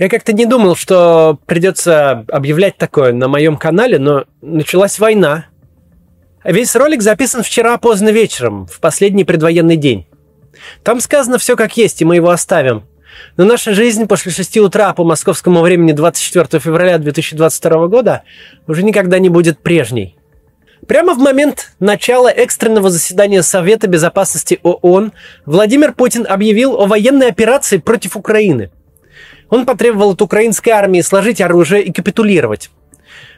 Я как-то не думал, что придется объявлять такое на моем канале, но началась война. Весь ролик записан вчера поздно вечером, в последний предвоенный день. Там сказано все как есть, и мы его оставим. Но наша жизнь после 6 утра по московскому времени 24 февраля 2022 года уже никогда не будет прежней. Прямо в момент начала экстренного заседания Совета Безопасности ООН Владимир Путин объявил о военной операции против Украины. Он потребовал от украинской армии сложить оружие и капитулировать.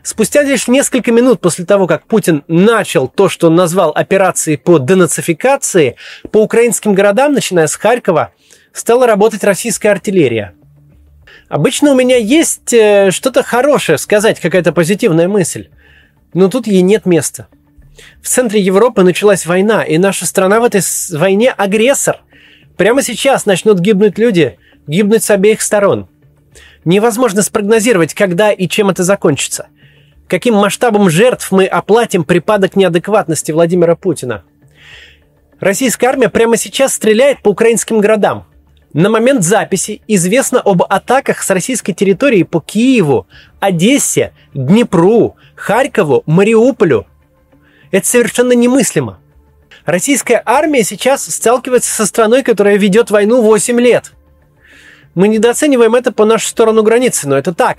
Спустя лишь несколько минут после того, как Путин начал то, что он назвал операцией по денацификации, по украинским городам, начиная с Харькова, стала работать российская артиллерия. Обычно у меня есть э, что-то хорошее сказать, какая-то позитивная мысль. Но тут ей нет места. В центре Европы началась война, и наша страна в этой войне агрессор. Прямо сейчас начнут гибнуть люди, гибнуть с обеих сторон. Невозможно спрогнозировать, когда и чем это закончится. Каким масштабом жертв мы оплатим припадок неадекватности Владимира Путина. Российская армия прямо сейчас стреляет по украинским городам. На момент записи известно об атаках с российской территории по Киеву, Одессе, Днепру, Харькову, Мариуполю. Это совершенно немыслимо. Российская армия сейчас сталкивается со страной, которая ведет войну 8 лет. Мы недооцениваем это по нашу сторону границы, но это так.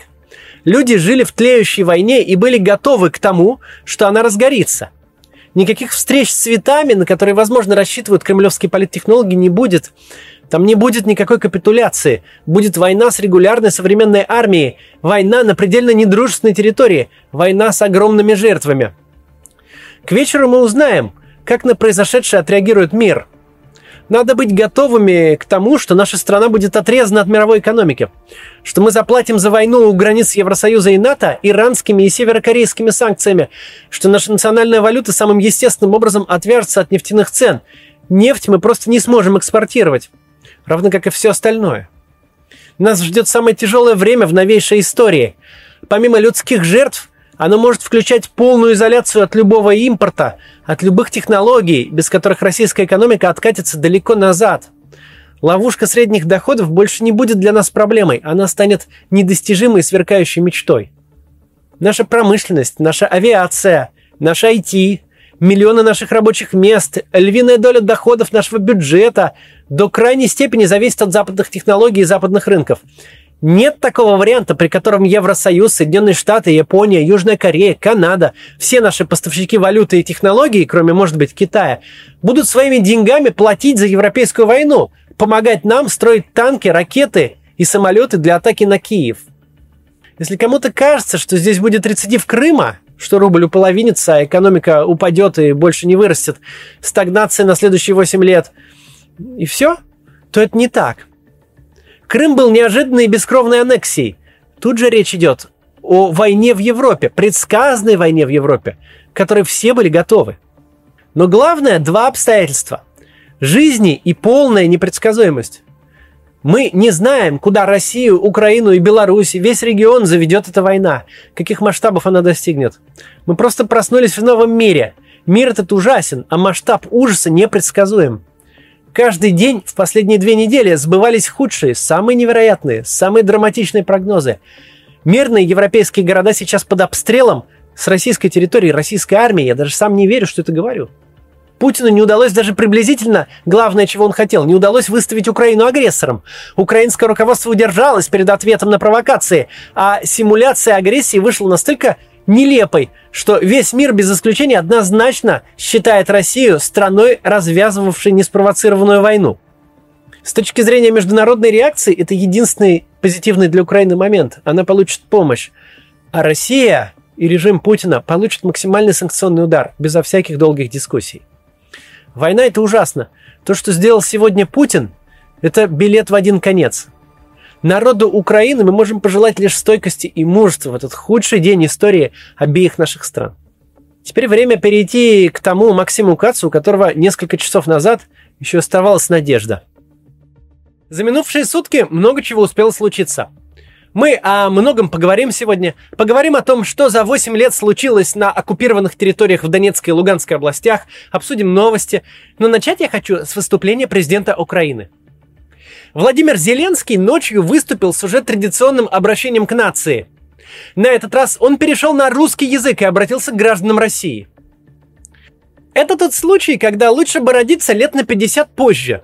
Люди жили в тлеющей войне и были готовы к тому, что она разгорится. Никаких встреч с цветами, на которые, возможно, рассчитывают кремлевские политтехнологи, не будет. Там не будет никакой капитуляции. Будет война с регулярной современной армией. Война на предельно недружественной территории. Война с огромными жертвами. К вечеру мы узнаем, как на произошедшее отреагирует мир. Надо быть готовыми к тому, что наша страна будет отрезана от мировой экономики. Что мы заплатим за войну у границ Евросоюза и НАТО иранскими и северокорейскими санкциями. Что наша национальная валюта самым естественным образом отвяжется от нефтяных цен. Нефть мы просто не сможем экспортировать равно как и все остальное. Нас ждет самое тяжелое время в новейшей истории. Помимо людских жертв, оно может включать полную изоляцию от любого импорта, от любых технологий, без которых российская экономика откатится далеко назад. Ловушка средних доходов больше не будет для нас проблемой, она станет недостижимой сверкающей мечтой. Наша промышленность, наша авиация, наш IT, миллионы наших рабочих мест, львиная доля доходов нашего бюджета до крайней степени зависит от западных технологий и западных рынков. Нет такого варианта, при котором Евросоюз, Соединенные Штаты, Япония, Южная Корея, Канада, все наши поставщики валюты и технологий, кроме, может быть, Китая, будут своими деньгами платить за европейскую войну, помогать нам строить танки, ракеты и самолеты для атаки на Киев. Если кому-то кажется, что здесь будет рецидив Крыма, что рубль уполовинится, а экономика упадет и больше не вырастет, стагнация на следующие 8 лет, и все, то это не так. Крым был неожиданной и бескровной аннексией. Тут же речь идет о войне в Европе, предсказанной войне в Европе, к которой все были готовы. Но главное два обстоятельства. Жизни и полная непредсказуемость. Мы не знаем, куда Россию, Украину и Беларусь, весь регион заведет эта война, каких масштабов она достигнет. Мы просто проснулись в новом мире. Мир этот ужасен, а масштаб ужаса непредсказуем. Каждый день в последние две недели сбывались худшие, самые невероятные, самые драматичные прогнозы. Мирные европейские города сейчас под обстрелом с российской территории, российской армии. Я даже сам не верю, что это говорю. Путину не удалось даже приблизительно, главное, чего он хотел, не удалось выставить Украину агрессором. Украинское руководство удержалось перед ответом на провокации, а симуляция агрессии вышла настолько нелепой, что весь мир без исключения однозначно считает Россию страной, развязывавшей неспровоцированную войну. С точки зрения международной реакции, это единственный позитивный для Украины момент. Она получит помощь. А Россия и режим Путина получат максимальный санкционный удар, безо всяких долгих дискуссий. Война это ужасно. То, что сделал сегодня Путин, это билет в один конец. Народу Украины мы можем пожелать лишь стойкости и мужества в этот худший день истории обеих наших стран. Теперь время перейти к тому Максиму Кацу, у которого несколько часов назад еще оставалась надежда. За минувшие сутки много чего успело случиться – мы о многом поговорим сегодня. Поговорим о том, что за 8 лет случилось на оккупированных территориях в Донецкой и Луганской областях. Обсудим новости. Но начать я хочу с выступления президента Украины. Владимир Зеленский ночью выступил с уже традиционным обращением к нации. На этот раз он перешел на русский язык и обратился к гражданам России. Это тот случай, когда лучше бы родиться лет на 50 позже.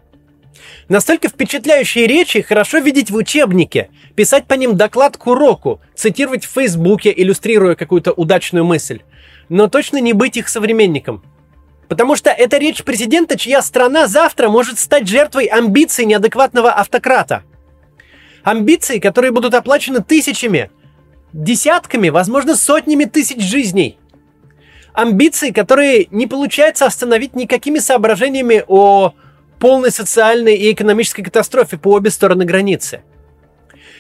Настолько впечатляющие речи хорошо видеть в учебнике, писать по ним доклад к уроку, цитировать в Фейсбуке, иллюстрируя какую-то удачную мысль. Но точно не быть их современником – Потому что это речь президента, чья страна завтра может стать жертвой амбиций неадекватного автократа. Амбиции, которые будут оплачены тысячами, десятками, возможно, сотнями тысяч жизней. Амбиции, которые не получается остановить никакими соображениями о полной социальной и экономической катастрофе по обе стороны границы.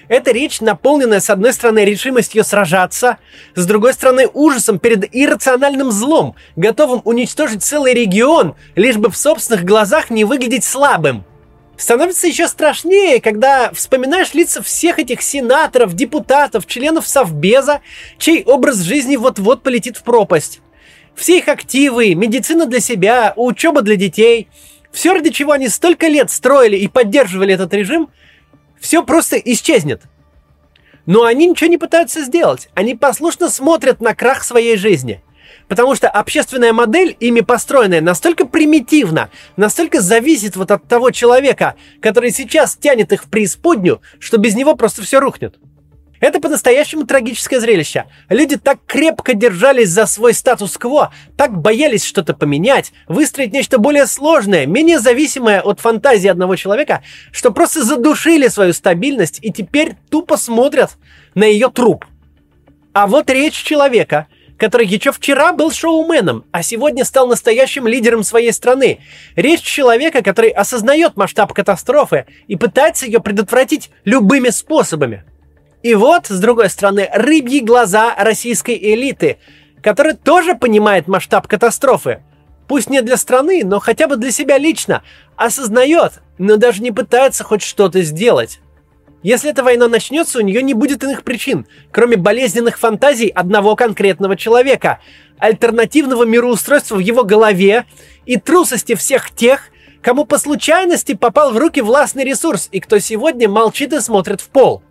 Эта речь, наполненная, с одной стороны, решимостью сражаться, с другой стороны, ужасом перед иррациональным злом, готовым уничтожить целый регион, лишь бы в собственных глазах не выглядеть слабым. Становится еще страшнее, когда вспоминаешь лица всех этих сенаторов, депутатов, членов Совбеза, чей образ жизни вот-вот полетит в пропасть. Все их активы, медицина для себя, учеба для детей – все, ради чего они столько лет строили и поддерживали этот режим, все просто исчезнет. Но они ничего не пытаются сделать. Они послушно смотрят на крах своей жизни. Потому что общественная модель, ими построенная, настолько примитивна, настолько зависит вот от того человека, который сейчас тянет их в преисподнюю, что без него просто все рухнет. Это по-настоящему трагическое зрелище. Люди так крепко держались за свой статус-кво, так боялись что-то поменять, выстроить нечто более сложное, менее зависимое от фантазии одного человека, что просто задушили свою стабильность и теперь тупо смотрят на ее труп. А вот речь человека, который еще вчера был шоуменом, а сегодня стал настоящим лидером своей страны. Речь человека, который осознает масштаб катастрофы и пытается ее предотвратить любыми способами. И вот, с другой стороны, рыбьи глаза российской элиты, которая тоже понимает масштаб катастрофы. Пусть не для страны, но хотя бы для себя лично. Осознает, но даже не пытается хоть что-то сделать. Если эта война начнется, у нее не будет иных причин, кроме болезненных фантазий одного конкретного человека, альтернативного мироустройства в его голове и трусости всех тех, кому по случайности попал в руки властный ресурс и кто сегодня молчит и смотрит в пол.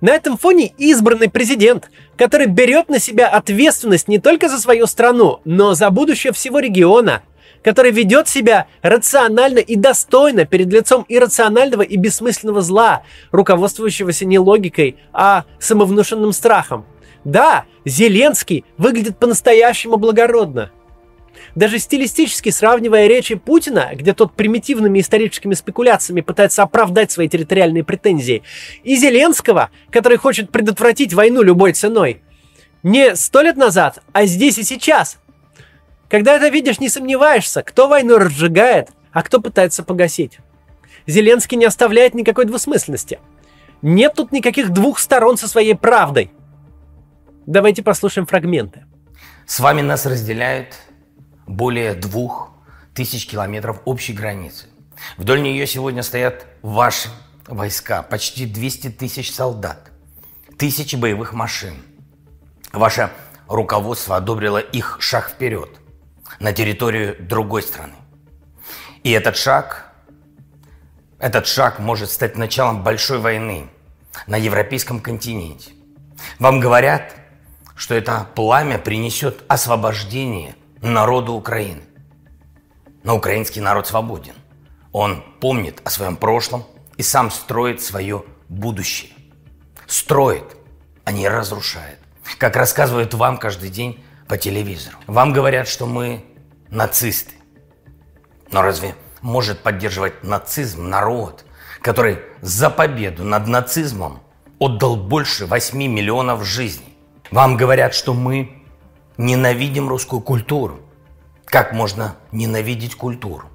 На этом фоне избранный президент, который берет на себя ответственность не только за свою страну, но за будущее всего региона, который ведет себя рационально и достойно перед лицом иррационального и бессмысленного зла, руководствующегося не логикой, а самовнушенным страхом. Да, Зеленский выглядит по-настоящему благородно – даже стилистически сравнивая речи Путина, где тот примитивными историческими спекуляциями пытается оправдать свои территориальные претензии, и Зеленского, который хочет предотвратить войну любой ценой. Не сто лет назад, а здесь и сейчас. Когда это видишь, не сомневаешься, кто войну разжигает, а кто пытается погасить. Зеленский не оставляет никакой двусмысленности. Нет тут никаких двух сторон со своей правдой. Давайте послушаем фрагменты. С вами нас разделяют более двух тысяч километров общей границы. Вдоль нее сегодня стоят ваши войска, почти 200 тысяч солдат, тысячи боевых машин. Ваше руководство одобрило их шаг вперед на территорию другой страны. И этот шаг, этот шаг может стать началом большой войны на европейском континенте. Вам говорят, что это пламя принесет освобождение народу Украины. Но украинский народ свободен. Он помнит о своем прошлом и сам строит свое будущее. Строит, а не разрушает. Как рассказывают вам каждый день по телевизору. Вам говорят, что мы нацисты. Но разве может поддерживать нацизм народ, который за победу над нацизмом отдал больше 8 миллионов жизней? Вам говорят, что мы ненавидим русскую культуру. Как можно ненавидеть культуру?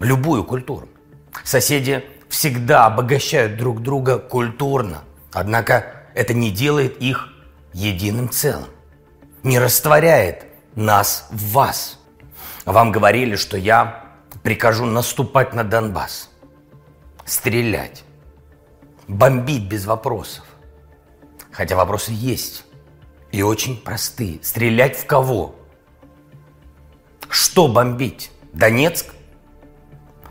Любую культуру. Соседи всегда обогащают друг друга культурно, однако это не делает их единым целым, не растворяет нас в вас. Вам говорили, что я прикажу наступать на Донбасс, стрелять, бомбить без вопросов. Хотя вопросы есть и очень простые. Стрелять в кого? Что бомбить? Донецк,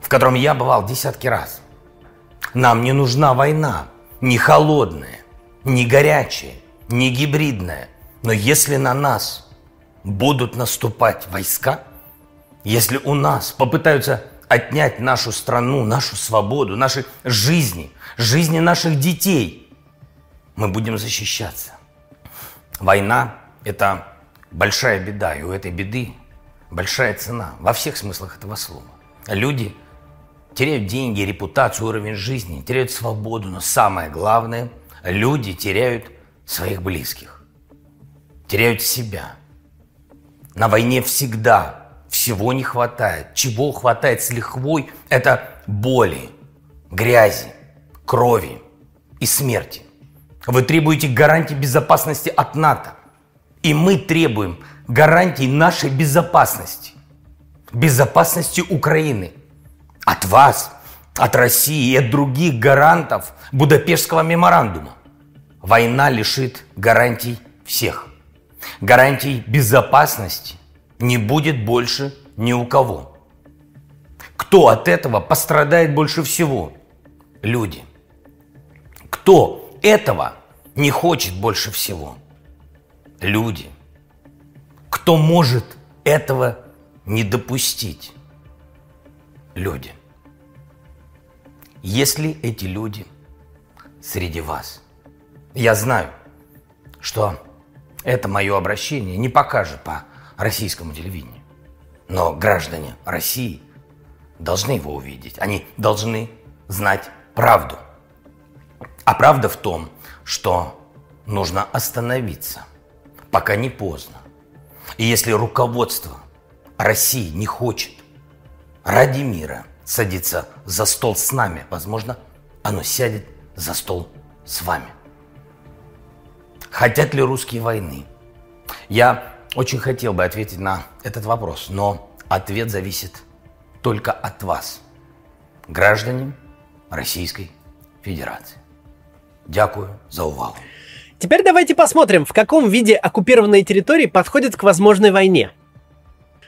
в котором я бывал десятки раз. Нам не нужна война, не холодная, не горячая, не гибридная. Но если на нас будут наступать войска, если у нас попытаются отнять нашу страну, нашу свободу, наши жизни, жизни наших детей, мы будем защищаться. Война – это большая беда, и у этой беды большая цена во всех смыслах этого слова. Люди теряют деньги, репутацию, уровень жизни, теряют свободу, но самое главное – люди теряют своих близких, теряют себя. На войне всегда всего не хватает. Чего хватает с лихвой – это боли, грязи, крови и смерти. Вы требуете гарантии безопасности от НАТО. И мы требуем гарантий нашей безопасности. Безопасности Украины. От вас, от России и от других гарантов Будапештского меморандума. Война лишит гарантий всех. Гарантий безопасности не будет больше ни у кого. Кто от этого пострадает больше всего? Люди. Кто этого не хочет больше всего? Люди. Кто может этого не допустить? Люди. Если эти люди среди вас, я знаю, что это мое обращение не покажет по российскому телевидению, но граждане России должны его увидеть. Они должны знать правду. А правда в том, что нужно остановиться, пока не поздно. И если руководство России не хочет ради мира садиться за стол с нами, возможно, оно сядет за стол с вами. Хотят ли русские войны? Я очень хотел бы ответить на этот вопрос, но ответ зависит только от вас, граждане Российской Федерации. Дякую за увагу. Теперь давайте посмотрим, в каком виде оккупированные территории подходят к возможной войне.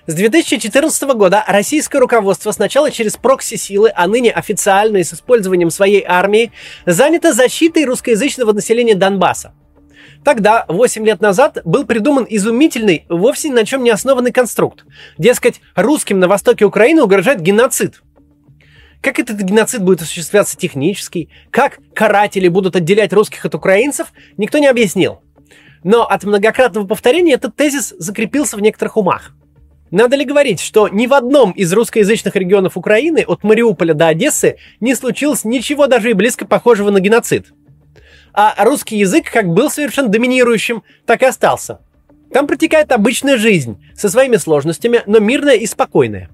С 2014 года российское руководство сначала через прокси-силы, а ныне официально и с использованием своей армии, занято защитой русскоязычного населения Донбасса. Тогда, 8 лет назад, был придуман изумительный, вовсе ни на чем не основанный конструкт. Дескать, русским на востоке Украины угрожает геноцид. Как этот геноцид будет осуществляться технически, как каратели будут отделять русских от украинцев, никто не объяснил. Но от многократного повторения этот тезис закрепился в некоторых умах. Надо ли говорить, что ни в одном из русскоязычных регионов Украины, от Мариуполя до Одессы, не случилось ничего даже и близко похожего на геноцид? А русский язык как был совершенно доминирующим, так и остался. Там протекает обычная жизнь, со своими сложностями, но мирная и спокойная.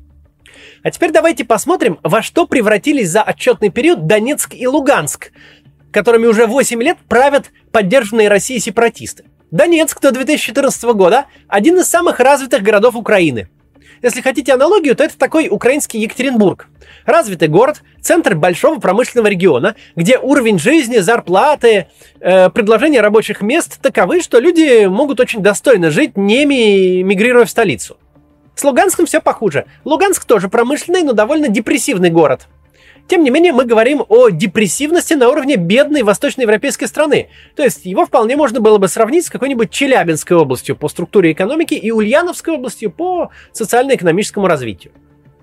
А теперь давайте посмотрим, во что превратились за отчетный период Донецк и Луганск, которыми уже 8 лет правят поддержанные Россией сепаратисты. Донецк до 2014 года один из самых развитых городов Украины. Если хотите аналогию, то это такой украинский Екатеринбург. Развитый город, центр большого промышленного региона, где уровень жизни, зарплаты, э, предложения рабочих мест таковы, что люди могут очень достойно жить, не мигрируя в столицу. С Луганском все похуже. Луганск тоже промышленный, но довольно депрессивный город. Тем не менее, мы говорим о депрессивности на уровне бедной восточноевропейской страны. То есть его вполне можно было бы сравнить с какой-нибудь Челябинской областью по структуре экономики и Ульяновской областью по социально-экономическому развитию.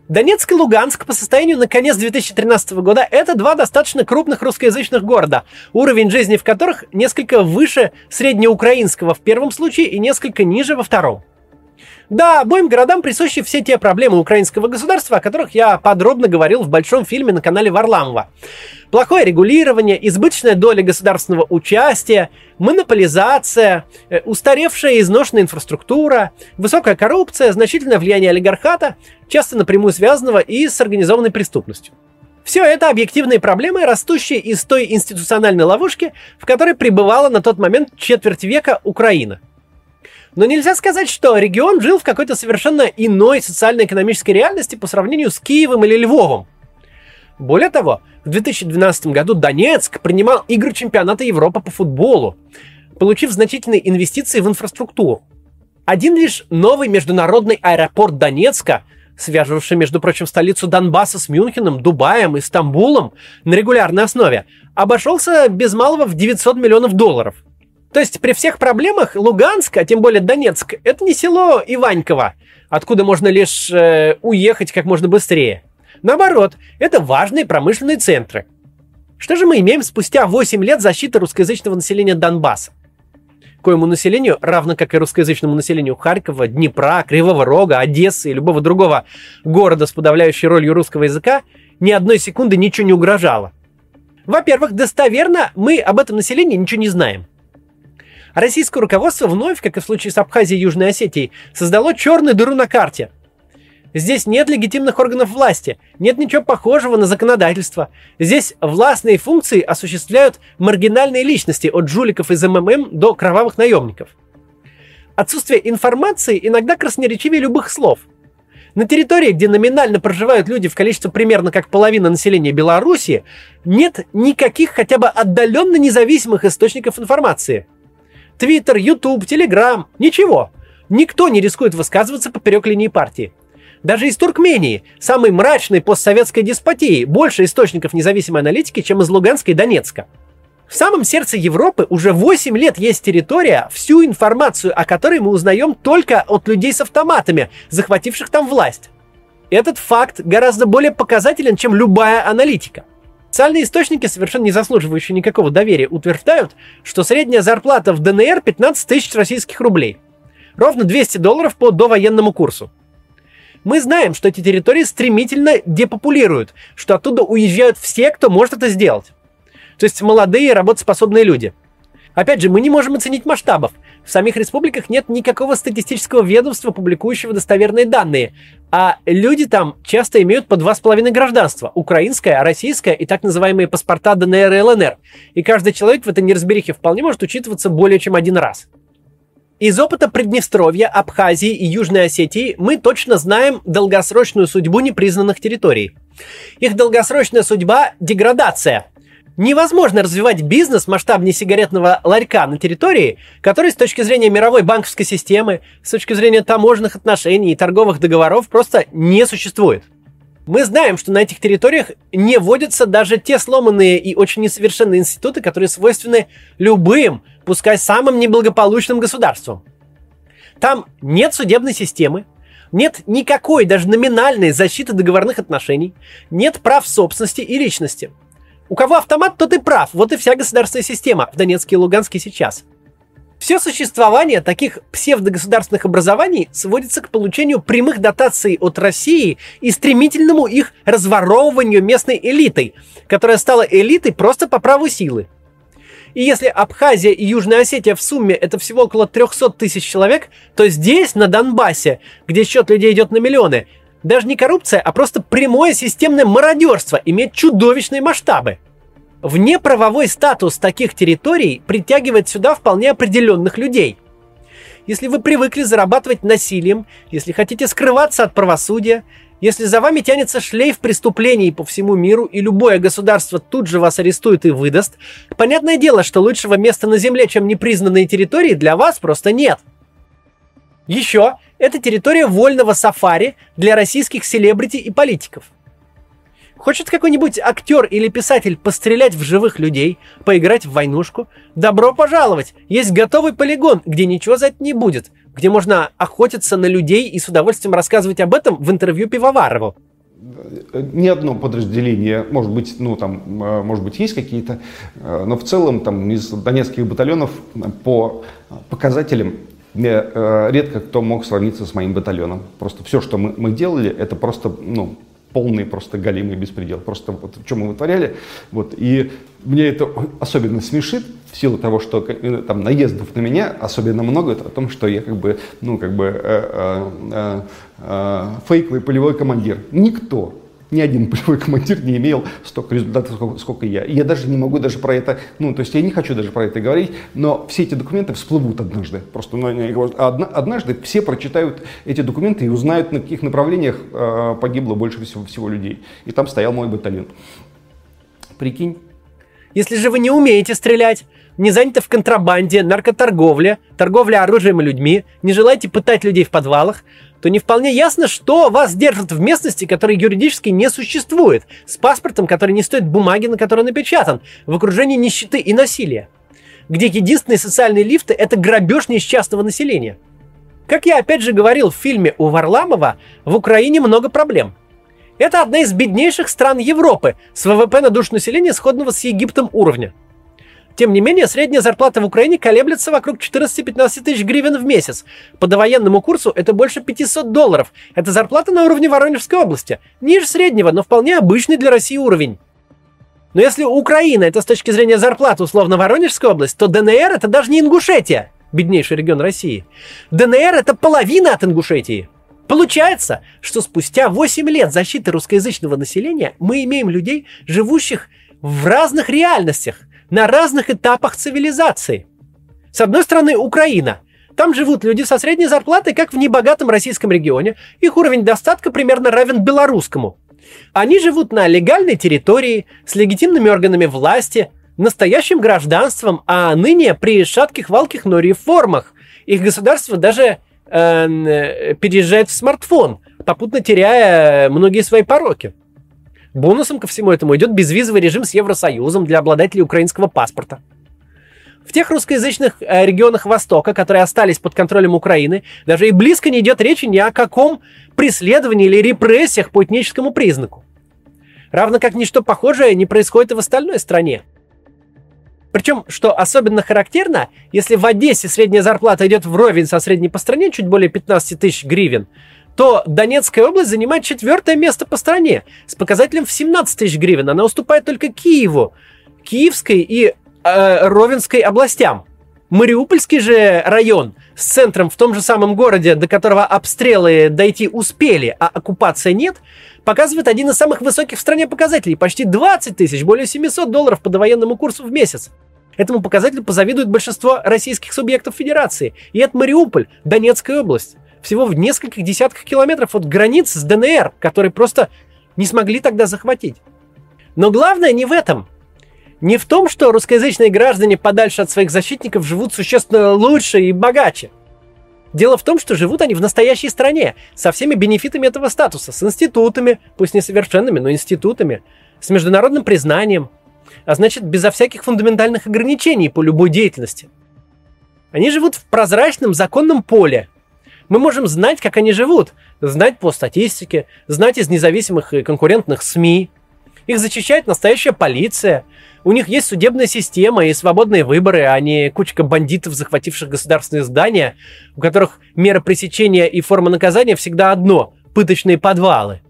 Донецк и Луганск по состоянию на конец 2013 года это два достаточно крупных русскоязычных города, уровень жизни в которых несколько выше среднеукраинского в первом случае и несколько ниже во втором. Да, обоим городам присущи все те проблемы украинского государства, о которых я подробно говорил в большом фильме на канале Варламова. Плохое регулирование, избыточная доля государственного участия, монополизация, э, устаревшая и изношенная инфраструктура, высокая коррупция, значительное влияние олигархата, часто напрямую связанного и с организованной преступностью. Все это объективные проблемы, растущие из той институциональной ловушки, в которой пребывала на тот момент четверть века Украина – но нельзя сказать, что регион жил в какой-то совершенно иной социально-экономической реальности по сравнению с Киевом или Львовом. Более того, в 2012 году Донецк принимал игры чемпионата Европы по футболу, получив значительные инвестиции в инфраструктуру. Один лишь новый международный аэропорт Донецка связывавший, между прочим, столицу Донбасса с Мюнхеном, Дубаем и Стамбулом на регулярной основе, обошелся без малого в 900 миллионов долларов. То есть при всех проблемах Луганск, а тем более Донецк, это не село Иваньково, откуда можно лишь э, уехать как можно быстрее. Наоборот, это важные промышленные центры. Что же мы имеем спустя 8 лет защиты русскоязычного населения Донбасса? коему населению, равно как и русскоязычному населению Харькова, Днепра, Кривого Рога, Одессы и любого другого города с подавляющей ролью русского языка, ни одной секунды ничего не угрожало. Во-первых, достоверно мы об этом населении ничего не знаем. Российское руководство вновь, как и в случае с Абхазией и Южной Осетией, создало черную дыру на карте – Здесь нет легитимных органов власти, нет ничего похожего на законодательство. Здесь властные функции осуществляют маргинальные личности от жуликов из МММ до кровавых наемников. Отсутствие информации иногда красноречивее любых слов. На территории, где номинально проживают люди в количестве примерно как половина населения Беларуси, нет никаких хотя бы отдаленно независимых источников информации. Твиттер, Ютуб, Телеграм – ничего. Никто не рискует высказываться поперек линии партии. Даже из Туркмении, самой мрачной постсоветской деспотии, больше источников независимой аналитики, чем из Луганска и Донецка. В самом сердце Европы уже 8 лет есть территория, всю информацию о которой мы узнаем только от людей с автоматами, захвативших там власть. Этот факт гораздо более показателен, чем любая аналитика. Социальные источники, совершенно не заслуживающие никакого доверия, утверждают, что средняя зарплата в ДНР 15 тысяч российских рублей. Ровно 200 долларов по довоенному курсу. Мы знаем, что эти территории стремительно депопулируют, что оттуда уезжают все, кто может это сделать. То есть молодые работоспособные люди. Опять же, мы не можем оценить масштабов. В самих республиках нет никакого статистического ведомства, публикующего достоверные данные. А люди там часто имеют по два с половиной гражданства. Украинское, российское и так называемые паспорта ДНР и ЛНР. И каждый человек в этой неразберихе вполне может учитываться более чем один раз. Из опыта Приднестровья, Абхазии и Южной Осетии мы точно знаем долгосрочную судьбу непризнанных территорий. Их долгосрочная судьба – деградация. Невозможно развивать бизнес масштабнее сигаретного ларька на территории, который с точки зрения мировой банковской системы, с точки зрения таможенных отношений и торговых договоров просто не существует. Мы знаем, что на этих территориях не вводятся даже те сломанные и очень несовершенные институты, которые свойственны любым, пускай самым неблагополучным государствам. Там нет судебной системы, нет никакой, даже номинальной защиты договорных отношений, нет прав собственности и личности. У кого автомат, тот и прав. Вот и вся государственная система в Донецке и Луганске сейчас – все существование таких псевдогосударственных образований сводится к получению прямых дотаций от России и стремительному их разворовыванию местной элитой, которая стала элитой просто по праву силы. И если Абхазия и Южная Осетия в сумме это всего около 300 тысяч человек, то здесь, на Донбассе, где счет людей идет на миллионы, даже не коррупция, а просто прямое системное мародерство имеет чудовищные масштабы – Внеправовой статус таких территорий притягивает сюда вполне определенных людей. Если вы привыкли зарабатывать насилием, если хотите скрываться от правосудия, если за вами тянется шлейф преступлений по всему миру, и любое государство тут же вас арестует и выдаст, понятное дело, что лучшего места на Земле, чем непризнанные территории, для вас просто нет. Еще это территория вольного сафари для российских селебрити и политиков – Хочет какой-нибудь актер или писатель пострелять в живых людей, поиграть в войнушку? Добро пожаловать! Есть готовый полигон, где ничего за это не будет, где можно охотиться на людей и с удовольствием рассказывать об этом в интервью Пивоварову. Ни одно подразделение, может быть, ну там, э, может быть, есть какие-то, э, но в целом там из донецких батальонов по показателям редко кто мог сравниться с моим батальоном. Просто все, что мы, мы делали, это просто, ну, полный просто галимый беспредел. Просто вот что мы вытворяли. Вот, и мне это особенно смешит в силу того, что э, там наездов на меня особенно много, это о том, что я как бы, ну, как бы э, э, э, фейковый полевой командир. Никто ни один полевой командир не имел столько результатов, сколько, сколько я. И я даже не могу даже про это, ну, то есть я не хочу даже про это говорить, но все эти документы всплывут однажды. Просто ну, однажды все прочитают эти документы и узнают, на каких направлениях э, погибло больше всего, всего людей. И там стоял мой батальон. Прикинь. Если же вы не умеете стрелять, не заняты в контрабанде, наркоторговле, торговле оружием и людьми, не желаете пытать людей в подвалах, то не вполне ясно, что вас держат в местности, которая юридически не существует, с паспортом, который не стоит бумаги, на которой напечатан, в окружении нищеты и насилия, где единственные социальные лифты – это грабеж несчастного населения. Как я опять же говорил в фильме у Варламова, в Украине много проблем. Это одна из беднейших стран Европы с ВВП на душу населения, сходного с Египтом уровня – тем не менее, средняя зарплата в Украине колеблется вокруг 14-15 тысяч гривен в месяц. По довоенному курсу это больше 500 долларов. Это зарплата на уровне Воронежской области. Ниже среднего, но вполне обычный для России уровень. Но если Украина это с точки зрения зарплаты условно Воронежская область, то ДНР это даже не Ингушетия, беднейший регион России. ДНР это половина от Ингушетии. Получается, что спустя 8 лет защиты русскоязычного населения мы имеем людей, живущих в разных реальностях, на разных этапах цивилизации. С одной стороны, Украина. Там живут люди со средней зарплатой, как в небогатом российском регионе. Их уровень достатка примерно равен белорусскому. Они живут на легальной территории, с легитимными органами власти, настоящим гражданством, а ныне при шатких, валких, но реформах их государство даже э, переезжает в смартфон, попутно теряя многие свои пороки. Бонусом ко всему этому идет безвизовый режим с Евросоюзом для обладателей украинского паспорта. В тех русскоязычных э, регионах Востока, которые остались под контролем Украины, даже и близко не идет речи ни о каком преследовании или репрессиях по этническому признаку. Равно как ничто похожее не происходит и в остальной стране. Причем, что особенно характерно, если в Одессе средняя зарплата идет вровень со средней по стране, чуть более 15 тысяч гривен, то Донецкая область занимает четвертое место по стране с показателем в 17 тысяч гривен. Она уступает только Киеву, Киевской и э, Ровенской областям. Мариупольский же район с центром в том же самом городе, до которого обстрелы дойти успели, а оккупация нет, показывает один из самых высоких в стране показателей. Почти 20 тысяч, более 700 долларов по довоенному курсу в месяц. Этому показателю позавидует большинство российских субъектов федерации. И это Мариуполь, Донецкая область всего в нескольких десятках километров от границ с ДНР, которые просто не смогли тогда захватить. Но главное не в этом. Не в том, что русскоязычные граждане подальше от своих защитников живут существенно лучше и богаче. Дело в том, что живут они в настоящей стране, со всеми бенефитами этого статуса, с институтами, пусть несовершенными, но институтами, с международным признанием, а значит, безо всяких фундаментальных ограничений по любой деятельности. Они живут в прозрачном законном поле, мы можем знать, как они живут, знать по статистике, знать из независимых и конкурентных СМИ. Их зачищает настоящая полиция. У них есть судебная система и свободные выборы, а не кучка бандитов, захвативших государственные здания, у которых мера пресечения и форма наказания всегда одно – пыточные подвалы.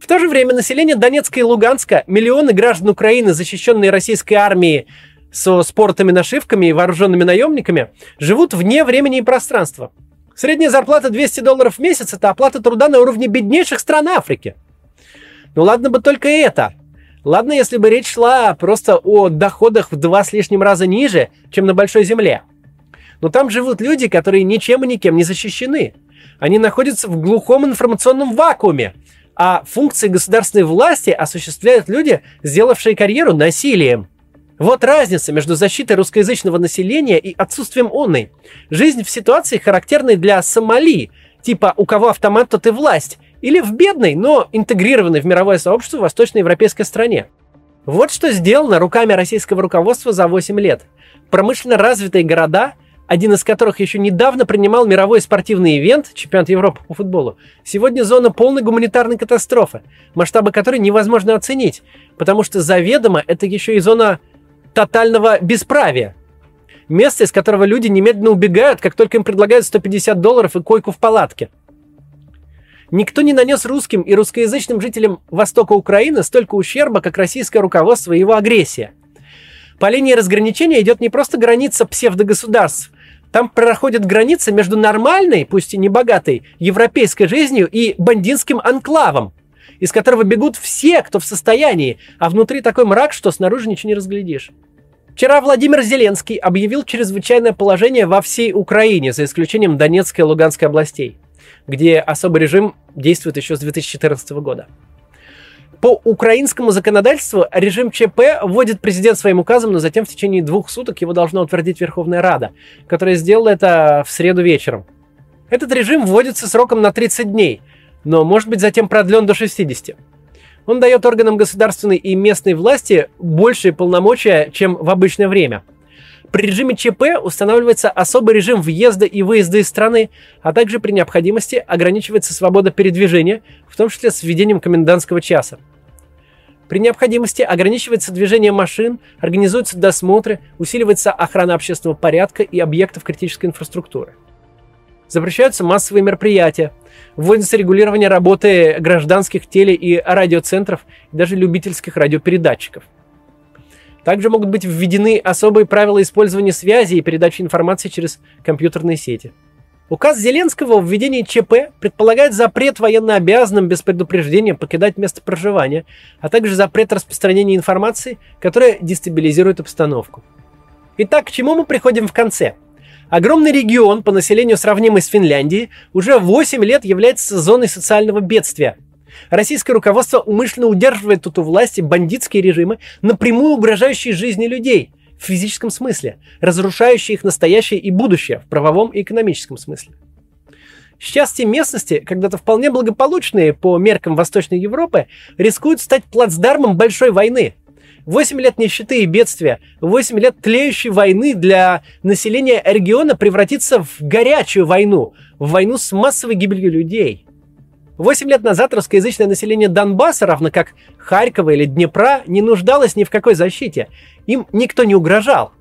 В то же время население Донецка и Луганска, миллионы граждан Украины, защищенные российской армией со спортами нашивками и вооруженными наемниками, живут вне времени и пространства – Средняя зарплата 200 долларов в месяц – это оплата труда на уровне беднейших стран Африки. Ну ладно бы только это. Ладно, если бы речь шла просто о доходах в два с лишним раза ниже, чем на Большой Земле. Но там живут люди, которые ничем и никем не защищены. Они находятся в глухом информационном вакууме, а функции государственной власти осуществляют люди, сделавшие карьеру насилием. Вот разница между защитой русскоязычного населения и отсутствием онной. Жизнь в ситуации, характерной для Сомали, типа «у кого автомат, то ты власть», или в бедной, но интегрированной в мировое сообщество восточноевропейской стране. Вот что сделано руками российского руководства за 8 лет. Промышленно развитые города, один из которых еще недавно принимал мировой спортивный ивент, чемпионат Европы по футболу, сегодня зона полной гуманитарной катастрофы, масштабы которой невозможно оценить, потому что заведомо это еще и зона тотального бесправия. Место, из которого люди немедленно убегают, как только им предлагают 150 долларов и койку в палатке. Никто не нанес русским и русскоязычным жителям Востока Украины столько ущерба, как российское руководство и его агрессия. По линии разграничения идет не просто граница псевдогосударств. Там проходит граница между нормальной, пусть и небогатой, европейской жизнью и бандитским анклавом, из которого бегут все, кто в состоянии, а внутри такой мрак, что снаружи ничего не разглядишь. Вчера Владимир Зеленский объявил чрезвычайное положение во всей Украине, за исключением Донецкой и Луганской областей, где особый режим действует еще с 2014 года. по украинскому законодательству режим ЧП вводит президент своим указом, но затем в течение двух суток его должна утвердить Верховная Рада, которая сделала это в среду вечером. Этот режим вводится сроком на 30 дней, но может быть затем продлен до 60. Он дает органам государственной и местной власти большие полномочия, чем в обычное время. При режиме ЧП устанавливается особый режим въезда и выезда из страны, а также при необходимости ограничивается свобода передвижения, в том числе с введением комендантского часа. При необходимости ограничивается движение машин, организуются досмотры, усиливается охрана общественного порядка и объектов критической инфраструктуры. Запрещаются массовые мероприятия, вводится регулирование работы гражданских теле- и радиоцентров и даже любительских радиопередатчиков. Также могут быть введены особые правила использования связи и передачи информации через компьютерные сети. Указ Зеленского о введении ЧП предполагает запрет военнообязанным без предупреждения покидать место проживания, а также запрет распространения информации, которая дестабилизирует обстановку. Итак, к чему мы приходим в конце – Огромный регион, по населению сравнимый с Финляндией, уже 8 лет является зоной социального бедствия. Российское руководство умышленно удерживает тут у власти бандитские режимы, напрямую угрожающие жизни людей в физическом смысле, разрушающие их настоящее и будущее в правовом и экономическом смысле. Сейчас те местности, когда-то вполне благополучные по меркам Восточной Европы, рискуют стать плацдармом большой войны – 8 лет нищеты и бедствия, 8 лет тлеющей войны для населения региона превратится в горячую войну, в войну с массовой гибелью людей. 8 лет назад русскоязычное население Донбасса, равно как Харькова или Днепра, не нуждалось ни в какой защите. Им никто не угрожал.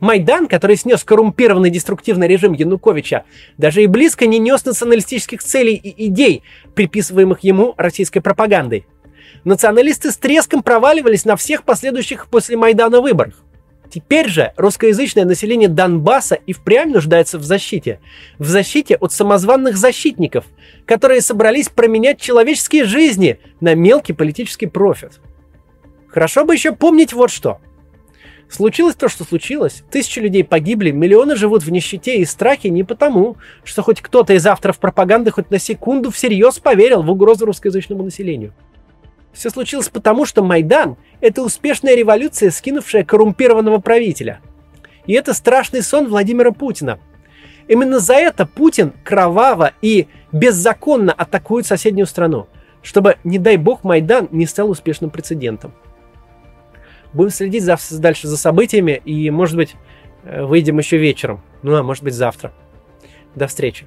Майдан, который снес коррумпированный деструктивный режим Януковича, даже и близко не нес националистических целей и идей, приписываемых ему российской пропагандой – националисты с треском проваливались на всех последующих после Майдана выборах. Теперь же русскоязычное население Донбасса и впрямь нуждается в защите. В защите от самозванных защитников, которые собрались променять человеческие жизни на мелкий политический профит. Хорошо бы еще помнить вот что. Случилось то, что случилось. Тысячи людей погибли, миллионы живут в нищете и страхе не потому, что хоть кто-то из авторов пропаганды хоть на секунду всерьез поверил в угрозу русскоязычному населению. Все случилось потому, что Майдан – это успешная революция, скинувшая коррумпированного правителя. И это страшный сон Владимира Путина. Именно за это Путин кроваво и беззаконно атакует соседнюю страну, чтобы, не дай бог, Майдан не стал успешным прецедентом. Будем следить за, дальше за событиями и, может быть, э, выйдем еще вечером. Ну, а может быть, завтра. До встречи.